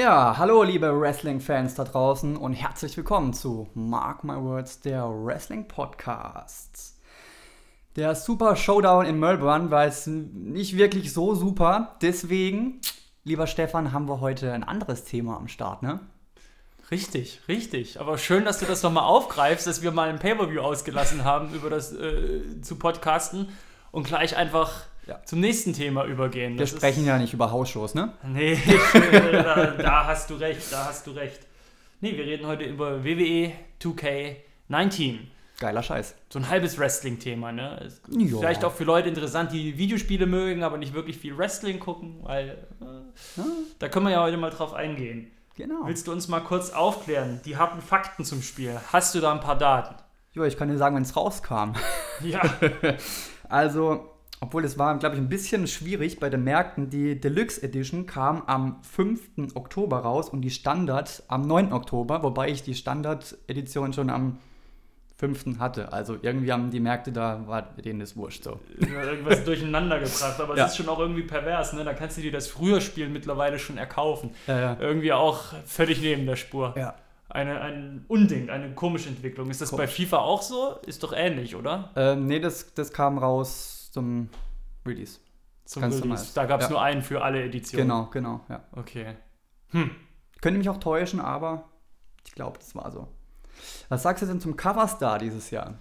Ja, hallo liebe Wrestling-Fans da draußen und herzlich willkommen zu Mark My Words, der Wrestling-Podcast. Der Super Showdown in Melbourne war jetzt nicht wirklich so super, deswegen, lieber Stefan, haben wir heute ein anderes Thema am Start, ne? Richtig, richtig. Aber schön, dass du das nochmal aufgreifst, dass wir mal ein Pay-Per-View ausgelassen haben, über das äh, zu podcasten und gleich einfach ja. zum nächsten Thema übergehen. Wir das sprechen ja nicht über Hausshows, ne? Nee, da, da, hast du recht, da hast du recht. Nee, wir reden heute über WWE 2K19. Geiler Scheiß. So ein halbes Wrestling-Thema, ne? Ja. Vielleicht auch für Leute interessant, die Videospiele mögen, aber nicht wirklich viel Wrestling gucken, weil äh, da können wir ja heute mal drauf eingehen. Genau. Willst du uns mal kurz aufklären? Die harten Fakten zum Spiel. Hast du da ein paar Daten? Ja, ich kann dir sagen, wenn es rauskam. Ja. also, obwohl es war, glaube ich, ein bisschen schwierig bei den Märkten. Die Deluxe Edition kam am 5. Oktober raus und die Standard am 9. Oktober, wobei ich die Standard Edition schon am 5. hatte. Also irgendwie haben die Märkte da, war denen das wurscht so. Irgendwas durcheinander gebracht, aber es ja. ist schon auch irgendwie pervers, ne? Da kannst du dir das früher Spiel mittlerweile schon erkaufen. Ja, ja. Irgendwie auch völlig neben der Spur. Ja. Eine, ein Unding, eine komische Entwicklung. Ist das Komisch. bei FIFA auch so? Ist doch ähnlich, oder? Ähm, nee, das, das kam raus zum Release. Zum Ganz Release. Da gab es ja. nur einen für alle Editionen. Genau, genau, ja. Okay. Hm. Könnte mich auch täuschen, aber ich glaube, das war so. Was sagst du denn zum Coverstar dieses Jahr?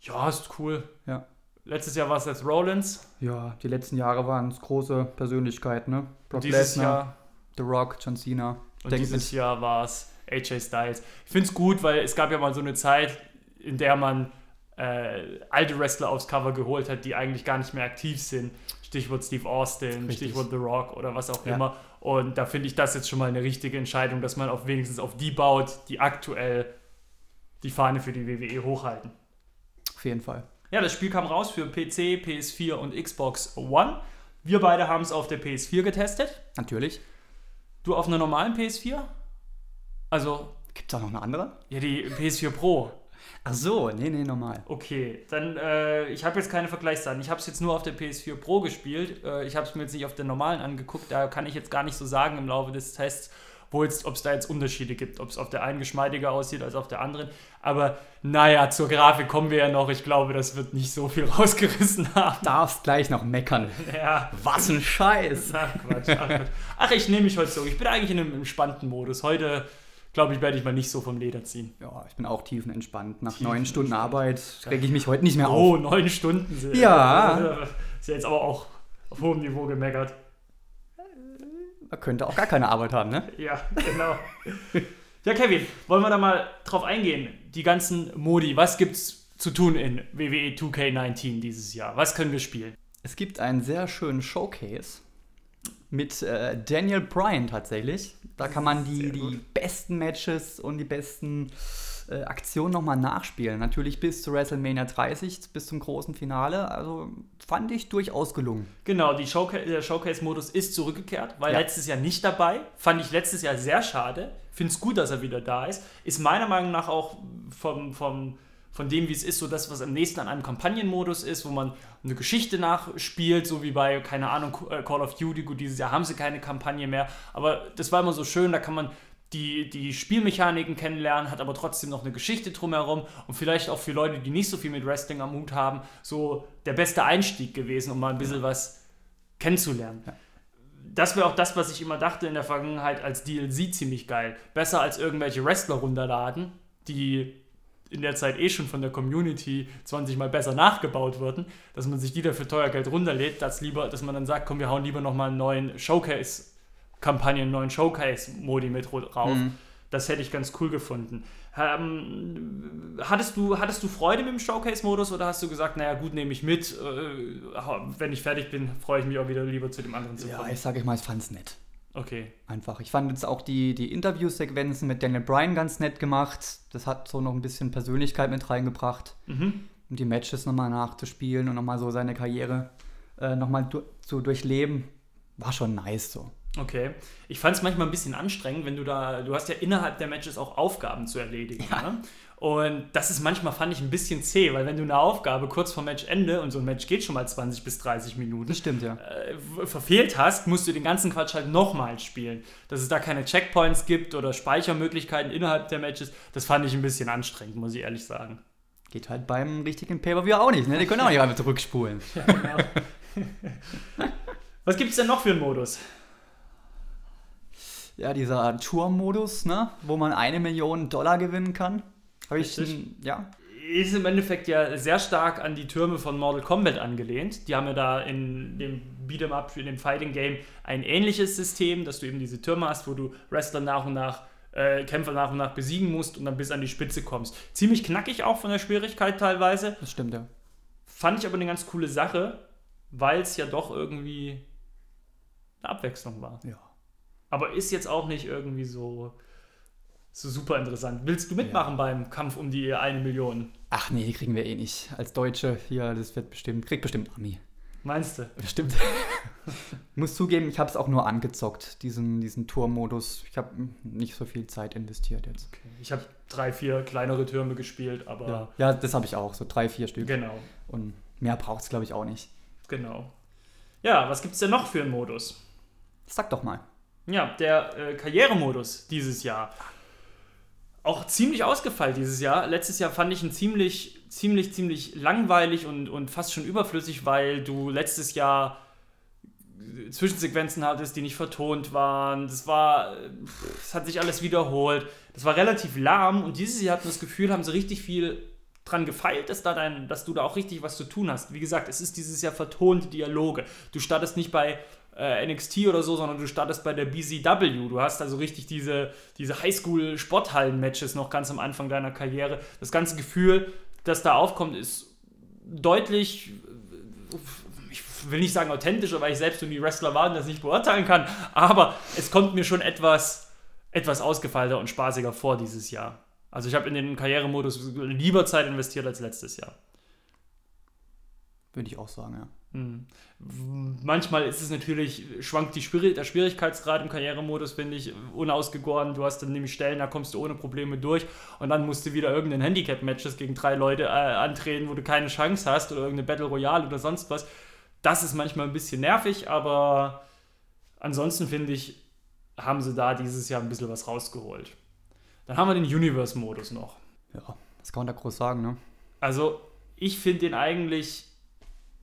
Ja, ist cool. Ja. Letztes Jahr war es jetzt Rollins. Ja, die letzten Jahre waren es große Persönlichkeiten, ne? Brock dieses Lesnar, Jahr The Rock, John Cena. Und Denk dieses Jahr war es AJ Styles. Ich finde es gut, weil es gab ja mal so eine Zeit, in der man äh, alte Wrestler aufs Cover geholt hat, die eigentlich gar nicht mehr aktiv sind. Stichwort Steve Austin, Richtig. Stichwort The Rock oder was auch ja. immer. Und da finde ich das jetzt schon mal eine richtige Entscheidung, dass man auf wenigstens auf die baut, die aktuell die Fahne für die WWE hochhalten. Auf jeden Fall. Ja, das Spiel kam raus für PC, PS4 und Xbox One. Wir beide haben es auf der PS4 getestet. Natürlich. Du auf einer normalen PS4? Also. Gibt es auch noch eine andere? Ja, die PS4 Pro. Ach so, nee, nee, normal. Okay, dann, äh, ich habe jetzt keine Vergleichsdaten. Ich habe es jetzt nur auf der PS4 Pro gespielt. Äh, ich habe es mir jetzt nicht auf der normalen angeguckt. Da kann ich jetzt gar nicht so sagen im Laufe des Tests, wo jetzt, ob es da jetzt Unterschiede gibt, ob es auf der einen geschmeidiger aussieht als auf der anderen. Aber naja, zur Grafik kommen wir ja noch. Ich glaube, das wird nicht so viel rausgerissen haben. Darfst gleich noch meckern. Ja. Was ein Scheiß. Ach Quatsch, ach, Quatsch. ach ich nehme mich heute so. Ich bin eigentlich in einem entspannten Modus. Heute glaube ich, werde ich mal nicht so vom Leder ziehen. Ja, ich bin auch tiefenentspannt. Nach neun Stunden Arbeit rege ich mich heute nicht mehr oh, auf. Oh, neun Stunden. Sind, ja. Ist ja jetzt aber auch auf hohem Niveau gemeckert. Man könnte auch gar keine Arbeit haben, ne? ja, genau. ja, Kevin, wollen wir da mal drauf eingehen? Die ganzen Modi, was gibt's zu tun in WWE 2K19 dieses Jahr? Was können wir spielen? Es gibt einen sehr schönen Showcase mit äh, Daniel Bryan tatsächlich. Da kann man die, die besten Matches und die besten äh, Aktionen nochmal nachspielen. Natürlich bis zu WrestleMania 30, bis zum großen Finale. Also fand ich durchaus gelungen. Genau, Showca der Showcase-Modus ist zurückgekehrt, weil ja. letztes Jahr nicht dabei. Fand ich letztes Jahr sehr schade. Finde es gut, dass er wieder da ist. Ist meiner Meinung nach auch vom, vom von dem, wie es ist, so das, was am nächsten an einem Kampagnenmodus ist, wo man eine Geschichte nachspielt, so wie bei, keine Ahnung, äh, Call of Duty. Gut, dieses Jahr haben sie keine Kampagne mehr, aber das war immer so schön, da kann man die, die Spielmechaniken kennenlernen, hat aber trotzdem noch eine Geschichte drumherum und vielleicht auch für Leute, die nicht so viel mit Wrestling am Hut haben, so der beste Einstieg gewesen, um mal ein bisschen was kennenzulernen. Ja. Das wäre auch das, was ich immer dachte in der Vergangenheit als DLC ziemlich geil. Besser als irgendwelche Wrestler runterladen, die in der Zeit eh schon von der Community 20 Mal besser nachgebaut wurden, dass man sich die dafür teuer Geld runterlädt, dass, lieber, dass man dann sagt, komm, wir hauen lieber nochmal einen neuen Showcase-Kampagnen, einen neuen Showcase-Modi mit rauf. Mhm. Das hätte ich ganz cool gefunden. Ähm, hattest, du, hattest du Freude mit dem Showcase-Modus oder hast du gesagt, naja, gut, nehme ich mit, äh, wenn ich fertig bin, freue ich mich auch wieder lieber zu dem anderen zu kommen? Ja, ich sage ich mal, ich fand es nett. Okay. Einfach. Ich fand jetzt auch die, die Interviewsequenzen mit Daniel Bryan ganz nett gemacht. Das hat so noch ein bisschen Persönlichkeit mit reingebracht. Mhm. Um die Matches nochmal nachzuspielen und nochmal so seine Karriere äh, nochmal du zu durchleben. War schon nice so. Okay. Ich fand es manchmal ein bisschen anstrengend, wenn du da, du hast ja innerhalb der Matches auch Aufgaben zu erledigen. Ja. Ne? Und das ist manchmal, fand ich, ein bisschen zäh, weil wenn du eine Aufgabe kurz vor Matchende, und so ein Match geht schon mal 20 bis 30 Minuten, das stimmt, ja. Äh, verfehlt hast, musst du den ganzen Quatsch halt nochmal spielen. Dass es da keine Checkpoints gibt oder Speichermöglichkeiten innerhalb der Matches, das fand ich ein bisschen anstrengend, muss ich ehrlich sagen. Geht halt beim richtigen Pay-Per-View auch nicht, ne? Die können auch nicht einfach zurückspulen. Ja, genau. Was gibt es denn noch für einen Modus? Ja, dieser Tour-Modus, ne? Wo man eine Million Dollar gewinnen kann. Habe ich, ein, ja. Ist im Endeffekt ja sehr stark an die Türme von Mortal Kombat angelehnt. Die haben ja da in dem Beat'em Up, in dem Fighting Game ein ähnliches System, dass du eben diese Türme hast, wo du Wrestler nach und nach, äh, Kämpfer nach und nach besiegen musst und dann bis an die Spitze kommst. Ziemlich knackig auch von der Schwierigkeit teilweise. Das stimmt, ja. Fand ich aber eine ganz coole Sache, weil es ja doch irgendwie eine Abwechslung war. Ja. Aber ist jetzt auch nicht irgendwie so so super interessant. Willst du mitmachen ja. beim Kampf um die eine Million? Ach nee, die kriegen wir eh nicht. Als Deutsche hier, das wird bestimmt, kriegt bestimmt Ami. Meinst du? Bestimmt. ich muss zugeben, ich habe es auch nur angezockt, diesen, diesen Tourmodus. Ich habe nicht so viel Zeit investiert jetzt. Okay. Ich habe drei, vier kleinere Türme gespielt, aber. Ja, ja das habe ich auch, so drei, vier Stück. Genau. Und mehr braucht es, glaube ich, auch nicht. Genau. Ja, was gibt es denn noch für einen Modus? Sag doch mal. Ja, der äh, Karrieremodus dieses Jahr auch ziemlich ausgefallen dieses Jahr. Letztes Jahr fand ich ihn ziemlich, ziemlich, ziemlich langweilig und, und fast schon überflüssig, weil du letztes Jahr Zwischensequenzen hattest, die nicht vertont waren. Das war, es hat sich alles wiederholt. Das war relativ lahm und dieses Jahr hatten das Gefühl, haben sie richtig viel dran gefeilt, dass, da dein, dass du da auch richtig was zu ttun hast. Wie gesagt, es ist dieses Jahr vertonte Dialoge. Du startest nicht bei äh, NXT oder so, sondern du startest bei der BZW. Du hast also richtig diese, diese Highschool-Sporthallen-Matches noch ganz am Anfang deiner Karriere. Das ganze Gefühl, das da aufkommt, ist deutlich, ich will nicht sagen authentischer, weil ich selbst nur die Wrestler war und das nicht beurteilen kann, aber es kommt mir schon etwas, etwas ausgefeilter und spaßiger vor dieses Jahr. Also ich habe in den Karrieremodus lieber Zeit investiert als letztes Jahr. Würde ich auch sagen, ja. Hm. Manchmal ist es natürlich, schwankt die Schwierig der Schwierigkeitsgrad im Karrieremodus, finde ich, unausgegoren. Du hast dann nämlich Stellen, da kommst du ohne Probleme durch und dann musst du wieder irgendein Handicap-Matches gegen drei Leute äh, antreten, wo du keine Chance hast oder irgendeine Battle Royale oder sonst was. Das ist manchmal ein bisschen nervig, aber ansonsten finde ich, haben sie da dieses Jahr ein bisschen was rausgeholt. Dann haben wir den Universe-Modus noch. Ja, was kann man da groß sagen, ne? Also, ich finde den eigentlich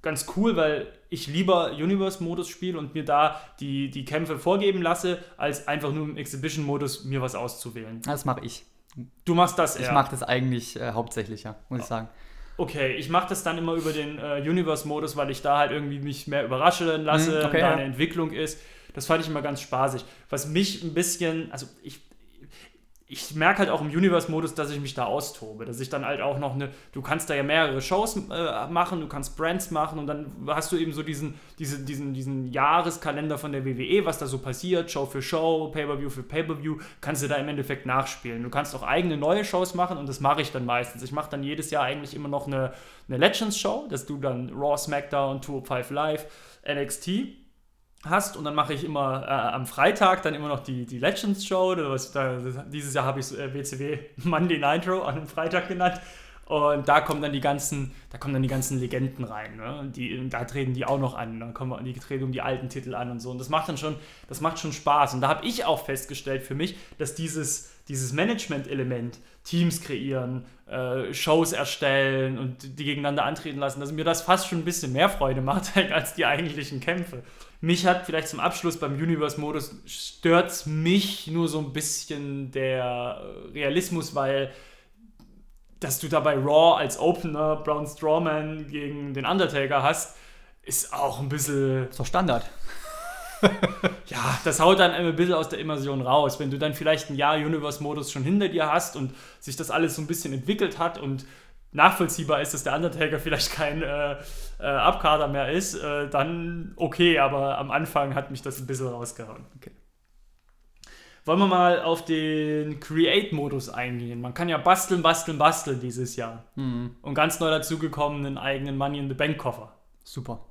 ganz cool, weil ich lieber Universe-Modus spiele und mir da die, die Kämpfe vorgeben lasse, als einfach nur im Exhibition-Modus mir was auszuwählen. Das mache ich. Du machst das eher? Ich mache das eigentlich äh, hauptsächlich, ja, muss ich sagen. Okay, ich mache das dann immer über den äh, Universe-Modus, weil ich da halt irgendwie mich mehr überraschen lasse, mhm, okay, da ja. eine Entwicklung ist. Das fand ich immer ganz spaßig. Was mich ein bisschen, also ich, ich merke halt auch im Universe-Modus, dass ich mich da austobe. Dass ich dann halt auch noch eine, du kannst da ja mehrere Shows äh, machen, du kannst Brands machen und dann hast du eben so diesen, diese, diesen, diesen Jahreskalender von der WWE, was da so passiert, Show für Show, Pay-Per-View für Pay-Per-View, kannst du da im Endeffekt nachspielen. Du kannst auch eigene neue Shows machen und das mache ich dann meistens. Ich mache dann jedes Jahr eigentlich immer noch eine, eine Legends-Show, dass du dann Raw, SmackDown, 205 Live, NXT hast und dann mache ich immer äh, am Freitag dann immer noch die, die Legends Show. Was, da, dieses Jahr habe ich äh, WCW Monday Nitro an einem Freitag genannt. Und da kommen dann die ganzen, da kommen dann die ganzen Legenden rein. Ne? Die, da treten die auch noch an. Dann kommen die treten um die alten Titel an und so. Und das macht dann schon, das macht schon Spaß. Und da habe ich auch festgestellt für mich, dass dieses, dieses Management-Element, Teams kreieren, äh, Shows erstellen und die gegeneinander antreten lassen, dass mir das fast schon ein bisschen mehr Freude macht als die eigentlichen Kämpfe. Mich hat vielleicht zum Abschluss beim Universe-Modus stört mich nur so ein bisschen der Realismus, weil dass du dabei Raw als Opener Braun Strawman gegen den Undertaker hast, ist auch ein bisschen. Ist doch Standard. ja, das haut dann ein bisschen aus der Immersion raus. Wenn du dann vielleicht ein Jahr Universe-Modus schon hinter dir hast und sich das alles so ein bisschen entwickelt hat und nachvollziehbar ist, dass der Undertaker vielleicht kein äh, äh, Abkader mehr ist, äh, dann okay, aber am Anfang hat mich das ein bisschen rausgehauen. Okay. Wollen wir mal auf den Create-Modus eingehen? Man kann ja basteln, basteln, basteln dieses Jahr. Mhm. Und ganz neu dazugekommen einen eigenen Money in the Bank-Koffer. Super.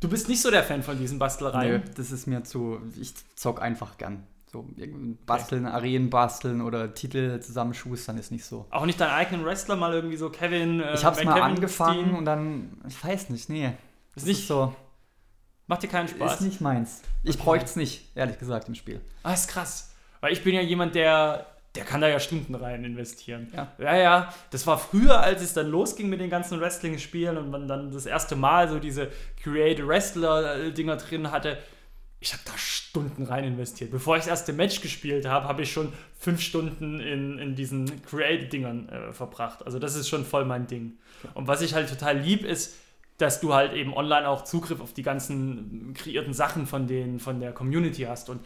Du bist nicht so der Fan von diesen Bastlereien? Nö, das ist mir zu. Ich zock einfach gern. So basteln, okay. Arenen basteln oder Titel zusammenschustern ist nicht so. Auch nicht deinen eigenen Wrestler mal irgendwie so Kevin. Äh, ich hab's mal Kevin angefangen Steam. und dann. Ich weiß nicht, nee. Ist nicht ist so. Macht dir keinen Spaß? Ist nicht meins. Ich okay. bräuchte es nicht, ehrlich gesagt, im Spiel. Ah, ist krass. Weil ich bin ja jemand, der der kann da ja Stunden rein investieren. Ja. ja, ja, das war früher, als es dann losging mit den ganzen Wrestling-Spielen und man dann das erste Mal so diese Create Wrestler-Dinger drin hatte. Ich habe da Stunden rein investiert. Bevor ich das erste Match gespielt habe, habe ich schon fünf Stunden in, in diesen Create-Dingern äh, verbracht. Also das ist schon voll mein Ding. Und was ich halt total lieb ist, dass du halt eben online auch Zugriff auf die ganzen kreierten Sachen von, den, von der Community hast. Und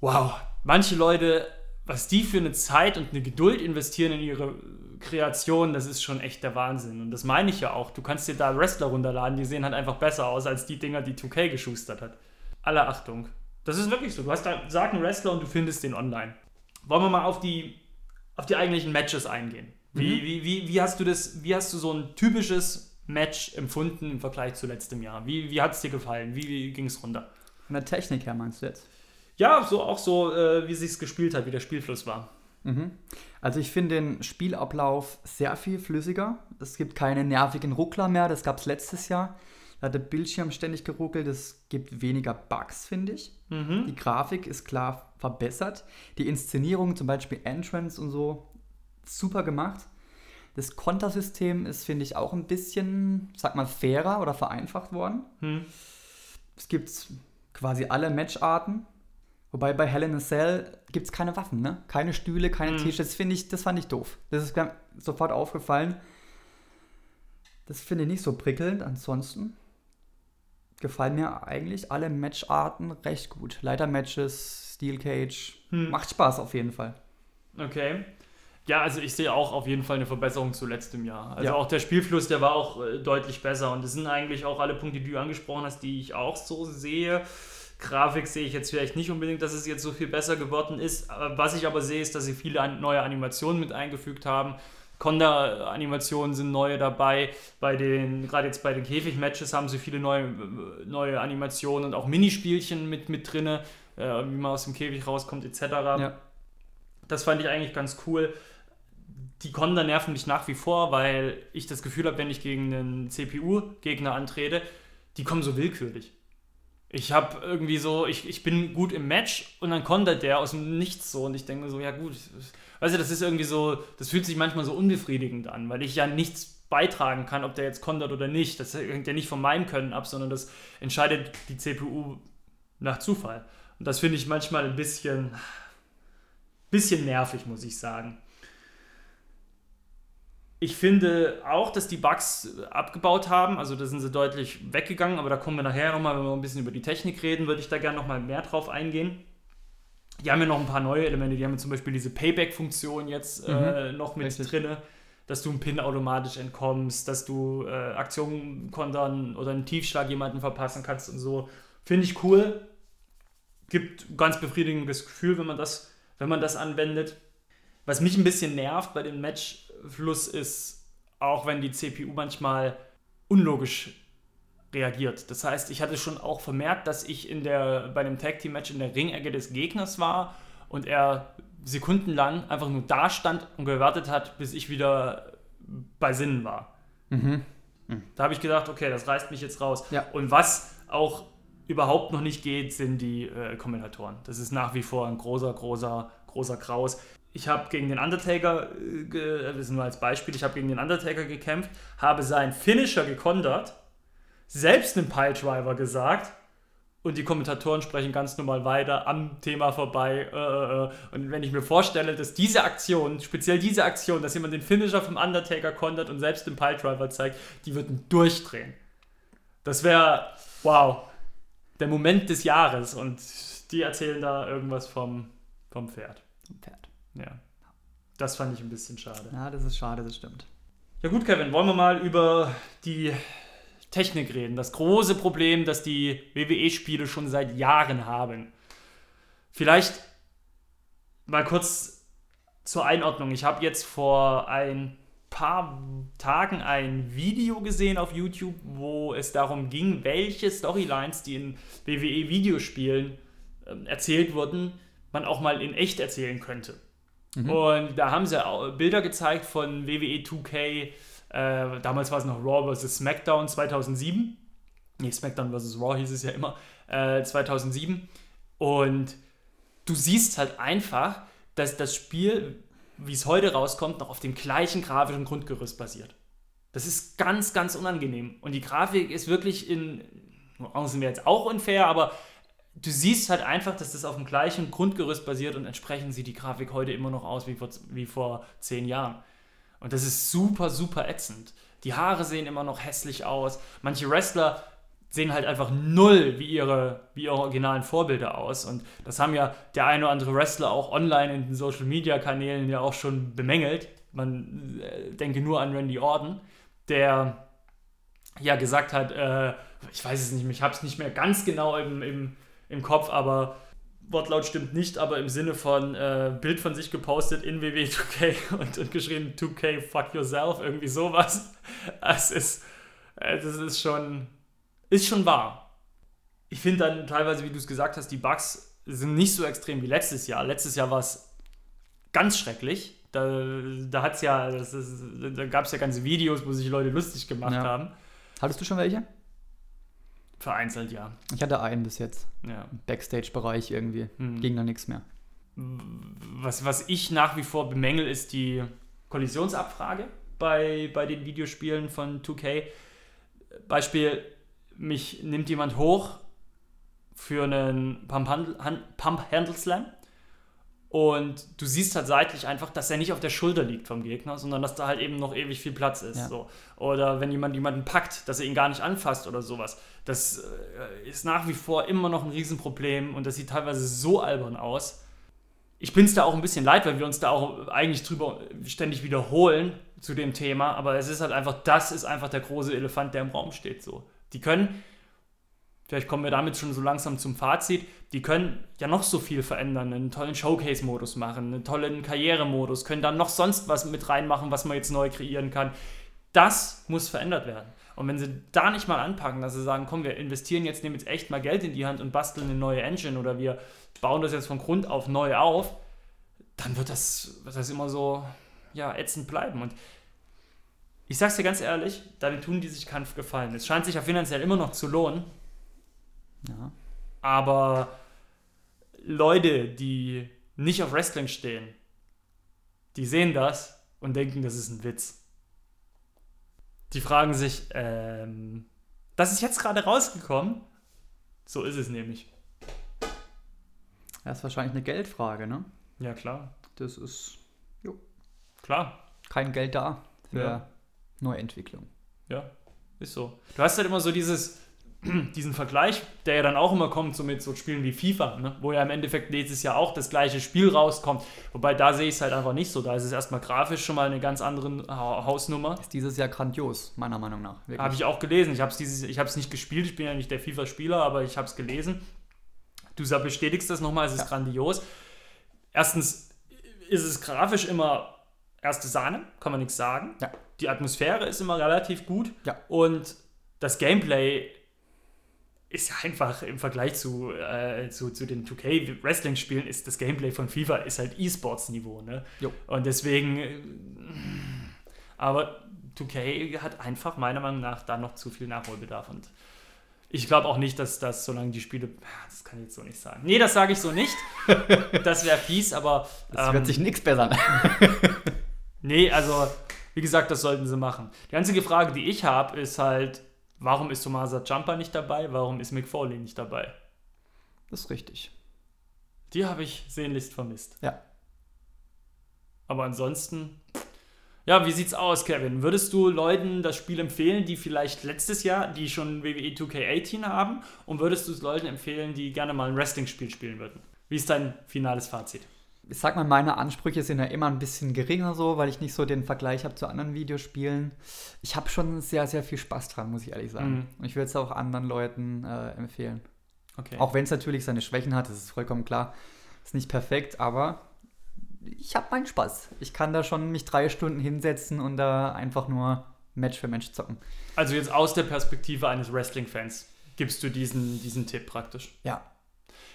wow, manche Leute was die für eine Zeit und eine Geduld investieren in ihre Kreation, das ist schon echt der Wahnsinn. Und das meine ich ja auch. Du kannst dir da Wrestler runterladen, die sehen halt einfach besser aus als die Dinger, die 2K geschustert hat. Alle Achtung. Das ist wirklich so. Du hast da, sag einen Wrestler und du findest den online. Wollen wir mal auf die, auf die eigentlichen Matches eingehen? Wie, mhm. wie, wie, wie hast du das, wie hast du so ein typisches Match empfunden im Vergleich zu letztem Jahr? Wie, wie hat es dir gefallen? Wie, wie ging es runter? Von der Technik her meinst du jetzt? Ja, so auch so, äh, wie es gespielt hat, wie der Spielfluss war. Mhm. Also ich finde den Spielablauf sehr viel flüssiger. Es gibt keine nervigen Ruckler mehr, das gab es letztes Jahr. Da hat der Bildschirm ständig geruckelt, es gibt weniger Bugs, finde ich. Mhm. Die Grafik ist klar verbessert. Die Inszenierung, zum Beispiel Entrance und so, super gemacht. Das Kontersystem ist, finde ich, auch ein bisschen, sag mal, fairer oder vereinfacht worden. Mhm. Es gibt quasi alle Matcharten. Wobei bei Hell in a Cell gibt es keine Waffen, ne? Keine Stühle, keine mhm. Tische. Das finde ich, das fand ich doof. Das ist mir sofort aufgefallen. Das finde ich nicht so prickelnd. Ansonsten gefallen mir eigentlich alle Matcharten recht gut. Leiter-Matches, Steel Cage. Hm. Macht Spaß auf jeden Fall. Okay. Ja, also ich sehe auch auf jeden Fall eine Verbesserung zu letztem Jahr. Also ja. auch der Spielfluss, der war auch äh, deutlich besser. Und das sind eigentlich auch alle Punkte, die du angesprochen hast, die ich auch so sehe. Grafik sehe ich jetzt vielleicht nicht unbedingt, dass es jetzt so viel besser geworden ist. Was ich aber sehe, ist, dass sie viele neue Animationen mit eingefügt haben. Conda-Animationen sind neue dabei. Bei den, gerade jetzt bei den Käfig-Matches haben sie viele neue, neue Animationen und auch Minispielchen mit, mit drin, äh, wie man aus dem Käfig rauskommt, etc. Ja. Das fand ich eigentlich ganz cool. Die Conda nerven mich nach wie vor, weil ich das Gefühl habe, wenn ich gegen einen CPU-Gegner antrete, die kommen so willkürlich. Ich habe irgendwie so, ich, ich bin gut im Match und dann kontert der aus dem Nichts so und ich denke so, ja gut, weißt du, das ist irgendwie so, das fühlt sich manchmal so unbefriedigend an, weil ich ja nichts beitragen kann, ob der jetzt kontert oder nicht. Das hängt ja nicht von meinem Können ab, sondern das entscheidet die CPU nach Zufall. Und das finde ich manchmal ein bisschen, bisschen nervig, muss ich sagen. Ich finde auch, dass die Bugs abgebaut haben. Also da sind sie deutlich weggegangen, aber da kommen wir nachher nochmal, wenn wir ein bisschen über die Technik reden, würde ich da gerne nochmal mehr drauf eingehen. Die haben ja noch ein paar neue Elemente. Die haben ja zum Beispiel diese Payback-Funktion jetzt äh, mhm. äh, noch mit Richtig. drin, dass du einen Pin automatisch entkommst, dass du äh, Aktionen kontern oder einen Tiefschlag jemanden verpassen kannst und so. Finde ich cool. Gibt ein ganz befriedigendes Gefühl, wenn man das, wenn man das anwendet. Was mich ein bisschen nervt bei dem Match Fluss ist, auch wenn die CPU manchmal unlogisch reagiert. Das heißt, ich hatte schon auch vermerkt, dass ich in der, bei dem Tag Team Match in der Ringecke des Gegners war und er sekundenlang einfach nur da stand und gewartet hat, bis ich wieder bei Sinnen war. Mhm. Mhm. Da habe ich gedacht, okay, das reißt mich jetzt raus. Ja. Und was auch überhaupt noch nicht geht, sind die äh, Kommentatoren. Das ist nach wie vor ein großer, großer, großer Kraus ich habe gegen den Undertaker, äh, das ist nur als Beispiel, ich habe gegen den Undertaker gekämpft, habe seinen Finisher gekontert, selbst einen Piledriver gesagt und die Kommentatoren sprechen ganz normal weiter am Thema vorbei. Äh, äh, äh. und wenn ich mir vorstelle, dass diese Aktion, speziell diese Aktion, dass jemand den Finisher vom Undertaker kontert und selbst den Piledriver zeigt, die würden durchdrehen. Das wäre, wow, der Moment des Jahres und die erzählen da irgendwas vom, vom Pferd. Vom Pferd. Ja. Das fand ich ein bisschen schade. Ja, das ist schade, das stimmt. Ja gut, Kevin, wollen wir mal über die Technik reden. Das große Problem, das die WWE-Spiele schon seit Jahren haben. Vielleicht mal kurz zur Einordnung. Ich habe jetzt vor ein paar Tagen ein Video gesehen auf YouTube, wo es darum ging, welche Storylines, die in WWE-Videospielen äh, erzählt wurden, man auch mal in echt erzählen könnte. Mhm. Und da haben sie Bilder gezeigt von WWE 2K, äh, damals war es noch Raw vs. SmackDown 2007. Nee, SmackDown vs. Raw hieß es ja immer, äh, 2007. Und du siehst halt einfach, dass das Spiel, wie es heute rauskommt, noch auf dem gleichen grafischen Grundgerüst basiert. Das ist ganz, ganz unangenehm. Und die Grafik ist wirklich in, sind wir jetzt auch unfair, aber du siehst halt einfach, dass das auf dem gleichen Grundgerüst basiert und entsprechend sieht die Grafik heute immer noch aus wie vor, wie vor zehn Jahren. Und das ist super, super ätzend. Die Haare sehen immer noch hässlich aus. Manche Wrestler sehen halt einfach null wie ihre, wie ihre originalen Vorbilder aus. Und das haben ja der eine oder andere Wrestler auch online in den Social Media Kanälen ja auch schon bemängelt. Man äh, denke nur an Randy Orton, der ja gesagt hat, äh, ich weiß es nicht, ich habe es nicht mehr ganz genau im, im, im Kopf, aber Wortlaut stimmt nicht, aber im Sinne von äh, Bild von sich gepostet in WW 2K und, und geschrieben 2K fuck yourself, irgendwie sowas. Es ist, äh, das ist schon, ist schon wahr. Ich finde dann teilweise, wie du es gesagt hast, die Bugs sind nicht so extrem wie letztes Jahr. Letztes Jahr war es ganz schrecklich. Da, da hat's ja, ist, da gab es ja ganze Videos, wo sich Leute lustig gemacht ja. haben. Hattest du schon welche? Vereinzelt, ja. Ich hatte einen bis jetzt. Ja. Backstage-Bereich irgendwie. Hm. Ging da nichts mehr. Was, was ich nach wie vor bemängel, ist die Kollisionsabfrage bei, bei den Videospielen von 2K. Beispiel, mich nimmt jemand hoch für einen Pump-Handle Slam und du siehst halt seitlich einfach, dass er nicht auf der Schulter liegt vom Gegner, sondern dass da halt eben noch ewig viel Platz ist. Ja. So. Oder wenn jemand jemanden packt, dass er ihn gar nicht anfasst oder sowas. Das äh, ist nach wie vor immer noch ein Riesenproblem und das sieht teilweise so albern aus. Ich bin es da auch ein bisschen leid, weil wir uns da auch eigentlich drüber ständig wiederholen zu dem Thema, aber es ist halt einfach, das ist einfach der große Elefant, der im Raum steht. So. Die können, vielleicht kommen wir damit schon so langsam zum Fazit, die können ja noch so viel verändern, einen tollen Showcase-Modus machen, einen tollen Karrieremodus, können dann noch sonst was mit reinmachen, was man jetzt neu kreieren kann. Das muss verändert werden. Und wenn sie da nicht mal anpacken, dass sie sagen, komm, wir investieren jetzt, nehmen jetzt echt mal Geld in die Hand und basteln eine neue Engine oder wir bauen das jetzt von Grund auf neu auf, dann wird das, wird das immer so ja, ätzend bleiben. Und ich sag's dir ganz ehrlich, damit tun die sich keinen Gefallen. Es scheint sich ja finanziell immer noch zu lohnen. Ja. Aber Leute, die nicht auf Wrestling stehen, die sehen das und denken, das ist ein Witz. Die fragen sich, ähm, das ist jetzt gerade rausgekommen? So ist es nämlich. Das ist wahrscheinlich eine Geldfrage, ne? Ja, klar. Das ist, jo. Klar. Kein Geld da für ja. Neuentwicklung. Ja, ist so. Du hast halt immer so dieses, diesen Vergleich, der ja dann auch immer kommt, so mit so Spielen wie FIFA, ne? wo ja im Endeffekt nächstes Jahr auch das gleiche Spiel rauskommt. Wobei da sehe ich es halt einfach nicht so. Da ist es erstmal grafisch schon mal eine ganz andere Hausnummer. Ist dieses Jahr grandios, meiner Meinung nach. Habe ich auch gelesen. Ich habe es nicht gespielt, ich bin ja nicht der FIFA-Spieler, aber ich habe es gelesen. Du bestätigst das nochmal, es ist ja. grandios. Erstens ist es grafisch immer erste Sahne, kann man nichts sagen. Ja die Atmosphäre ist immer relativ gut. Ja. Und das Gameplay ist ja einfach im Vergleich zu, äh, zu, zu den 2K Wrestling-Spielen ist das Gameplay von FIFA ist halt E-Sports-Niveau, ne? Jo. Und deswegen, äh, aber 2K hat einfach meiner Meinung nach da noch zu viel Nachholbedarf und ich glaube auch nicht, dass das, solange die Spiele, das kann ich jetzt so nicht sagen. Nee, das sage ich so nicht. das wäre fies, aber. Das ähm, hört sich nichts besser an. nee, also wie gesagt, das sollten sie machen. Die einzige Frage, die ich habe, ist halt, warum ist Tomasa Jumper nicht dabei? Warum ist Foley nicht dabei? Das ist richtig. Die habe ich sehnlichst vermisst. Ja. Aber ansonsten, ja, wie sieht's aus, Kevin? Würdest du Leuten das Spiel empfehlen, die vielleicht letztes Jahr, die schon WWE 2K18 haben? Und würdest du es Leuten empfehlen, die gerne mal ein Wrestling-Spiel spielen würden? Wie ist dein finales Fazit? Ich sag mal, meine Ansprüche sind ja immer ein bisschen geringer so, weil ich nicht so den Vergleich habe zu anderen Videospielen. Ich habe schon sehr, sehr viel Spaß dran, muss ich ehrlich sagen. Mhm. Und ich würde es auch anderen Leuten äh, empfehlen. Okay. Auch wenn es natürlich seine Schwächen hat, das ist vollkommen klar. Ist nicht perfekt, aber ich habe meinen Spaß. Ich kann da schon mich drei Stunden hinsetzen und da einfach nur Match für Match zocken. Also jetzt aus der Perspektive eines Wrestling-Fans gibst du diesen, diesen Tipp praktisch. Ja.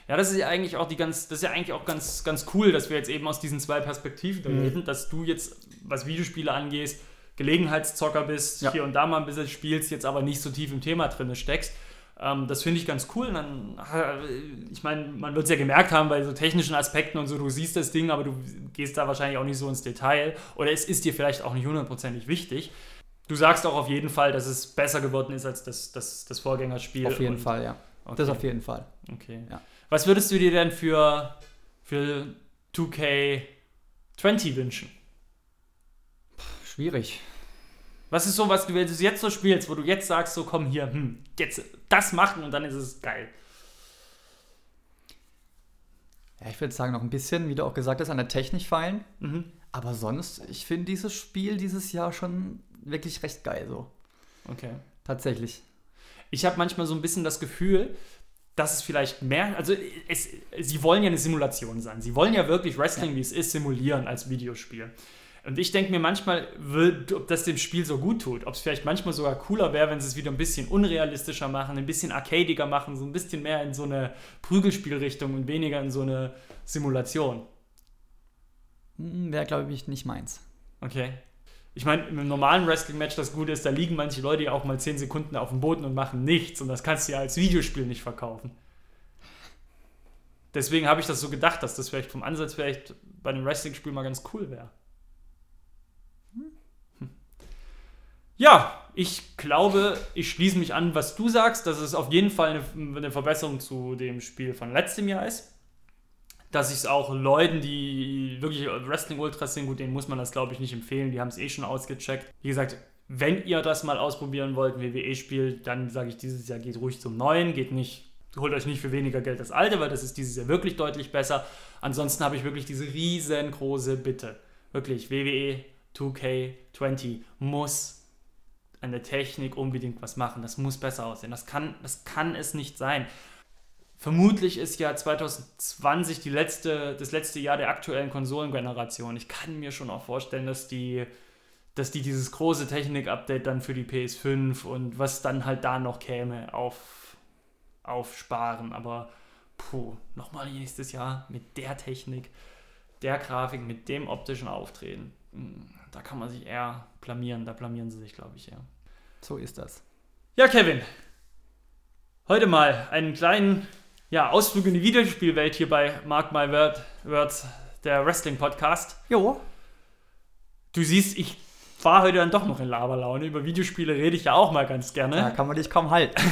Ja, das ist ja eigentlich auch die ganz, das ist ja eigentlich auch ganz, ganz cool, dass wir jetzt eben aus diesen zwei Perspektiven Mhm. reden, dass du jetzt, was Videospiele angehst, Gelegenheitszocker bist, Ja. hier und da mal ein bisschen spielst, jetzt aber nicht so tief im Thema drin steckst. Ähm, das finde ich ganz cool. Und dann, äh, ich meine, man wird es ja gemerkt haben bei so technischen Aspekten und so, du siehst das Ding, aber du gehst da wahrscheinlich auch nicht so ins Detail. Oder es ist dir vielleicht auch nicht hundertprozentig wichtig. Du sagst auch auf jeden Fall, dass es besser geworden ist als das, das, das Vorgängerspiel. Auf jeden und, Fall, ja. Okay. Das auf jeden Fall. Okay. Ja. Was würdest du dir denn für, für 2K20 wünschen? Schwierig. Was ist so, was du wenn du es jetzt so spielst, wo du jetzt sagst, so komm hier, hm, jetzt das machen und dann ist es geil. Ja, ich würde sagen, noch ein bisschen, wie du auch gesagt hast, an der Technik feilen. Mhm. Aber sonst, ich finde dieses Spiel dieses Jahr schon wirklich recht geil so. Okay. Tatsächlich. Ich habe manchmal so ein bisschen das Gefühl, dass es vielleicht mehr, also es, sie wollen ja eine Simulation sein. Sie wollen ja wirklich Wrestling, wie es ist, simulieren als Videospiel. Und ich denke mir manchmal, ob das dem Spiel so gut tut. Ob es vielleicht manchmal sogar cooler wäre, wenn sie es wieder ein bisschen unrealistischer machen, ein bisschen arcadiger machen, so ein bisschen mehr in so eine Prügelspielrichtung und weniger in so eine Simulation. Wäre, glaube ich, nicht meins. Okay. Ich meine, im normalen Wrestling-Match das Gute ist, da liegen manche Leute ja auch mal 10 Sekunden auf dem Boden und machen nichts. Und das kannst du ja als Videospiel nicht verkaufen. Deswegen habe ich das so gedacht, dass das vielleicht vom Ansatz vielleicht bei einem Wrestling-Spiel mal ganz cool wäre. Hm. Ja, ich glaube, ich schließe mich an, was du sagst, dass es auf jeden Fall eine, eine Verbesserung zu dem Spiel von letztem Jahr ist dass ich es auch Leuten, die wirklich Wrestling-Ultras sind, gut, denen muss man das, glaube ich, nicht empfehlen, die haben es eh schon ausgecheckt. Wie gesagt, wenn ihr das mal ausprobieren wollt, WWE-Spiel, dann sage ich, dieses Jahr geht ruhig zum Neuen, geht nicht, holt euch nicht für weniger Geld das Alte, weil das ist dieses Jahr wirklich deutlich besser. Ansonsten habe ich wirklich diese riesengroße Bitte. Wirklich, WWE 2K20 muss an der Technik unbedingt was machen. Das muss besser aussehen. Das kann, das kann es nicht sein. Vermutlich ist ja 2020 die letzte, das letzte Jahr der aktuellen Konsolengeneration. Ich kann mir schon auch vorstellen, dass die, dass die dieses große Technik-Update dann für die PS5 und was dann halt da noch käme, auf, aufsparen. Aber puh, nochmal nächstes Jahr mit der Technik, der Grafik, mit dem optischen Auftreten. hm, Da kann man sich eher blamieren. Da blamieren sie sich, glaube ich, eher. So ist das. Ja, Kevin. Heute mal einen kleinen ja, Ausflug in die Videospielwelt hier bei Mark My Word, Words, der Wrestling-Podcast. Jo. Du siehst, ich war heute dann doch noch in Laberlaune. Über Videospiele rede ich ja auch mal ganz Da gerne. kann man dich kaum halten.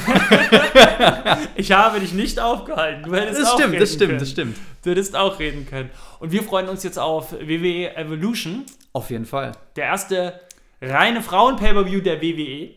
Ich habe dich nicht aufgehalten. Du hättest Das auch stimmt, reden das stimmt, können. das stimmt. Du hättest auch reden können. Und wir freuen uns jetzt auf WWE Evolution. Auf jeden Fall. Der erste reine Frauen-Pay-Per-View der WWE.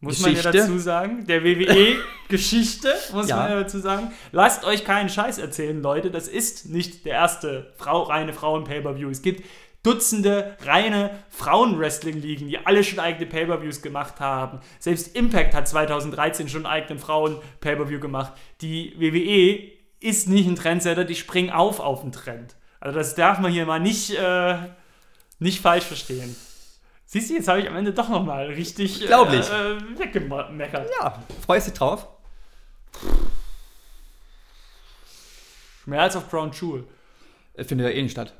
Muss man ja Geschichte. dazu sagen. Der WWE-Geschichte, muss Ja. man ja dazu sagen. Lasst euch keinen Scheiß erzählen, Leute. Das ist nicht der erste Frau, reine Frauen-Pay-Per-View. Es gibt Dutzende reine Frauen-Wrestling-Ligen, die alle schon eigene Pay-Per-Views gemacht haben. Selbst Impact hat 2013 schon einen eigenen Frauen-Pay-Per-View gemacht. Die WWE ist nicht ein Trendsetter, die springen auf auf den Trend. Also das darf man hier mal nicht, äh, nicht falsch verstehen. Siehst du, jetzt habe ich am Ende doch nochmal richtig Glaublich. äh, äh, weggemeckert. Ja, freust dich drauf? Mehr als auf Crown Jewel. Äh, Findet ja eh nicht statt.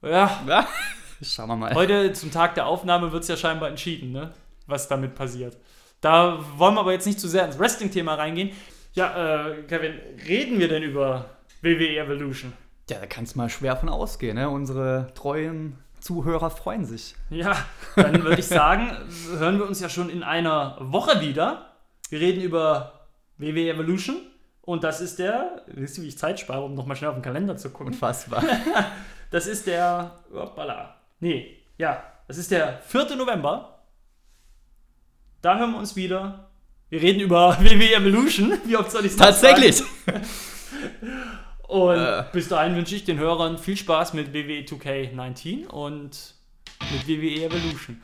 Ja, Ja. Schauen wir mal. heute zum Tag der Aufnahme wird es ja scheinbar entschieden, ne? was damit passiert. Da wollen wir aber jetzt nicht zu sehr ins Wrestling-Thema reingehen. Ja, äh, Kevin, reden wir denn über WWE Evolution? Ja, da kannst du mal schwer von ausgehen, ne? Unsere treuen Zuhörer freuen sich. Ja, dann würde ich sagen, hören wir uns ja schon in einer Woche wieder. Wir reden über WWE Evolution und das ist der, wisst ihr, wie ich Zeit spare, um nochmal schnell auf den Kalender zu gucken. Unfassbar. Das ist der, hoppala, nee, ja, das ist der 4. November. Da hören wir uns wieder. Wir reden über WWE Evolution. Wie oft soll ich es Tatsächlich. Und Äh. bis dahin wünsche ich den Hörern viel Spaß mit E WWE 2K19 und mit WWE Evolution.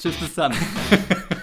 Tschüss, bis dann.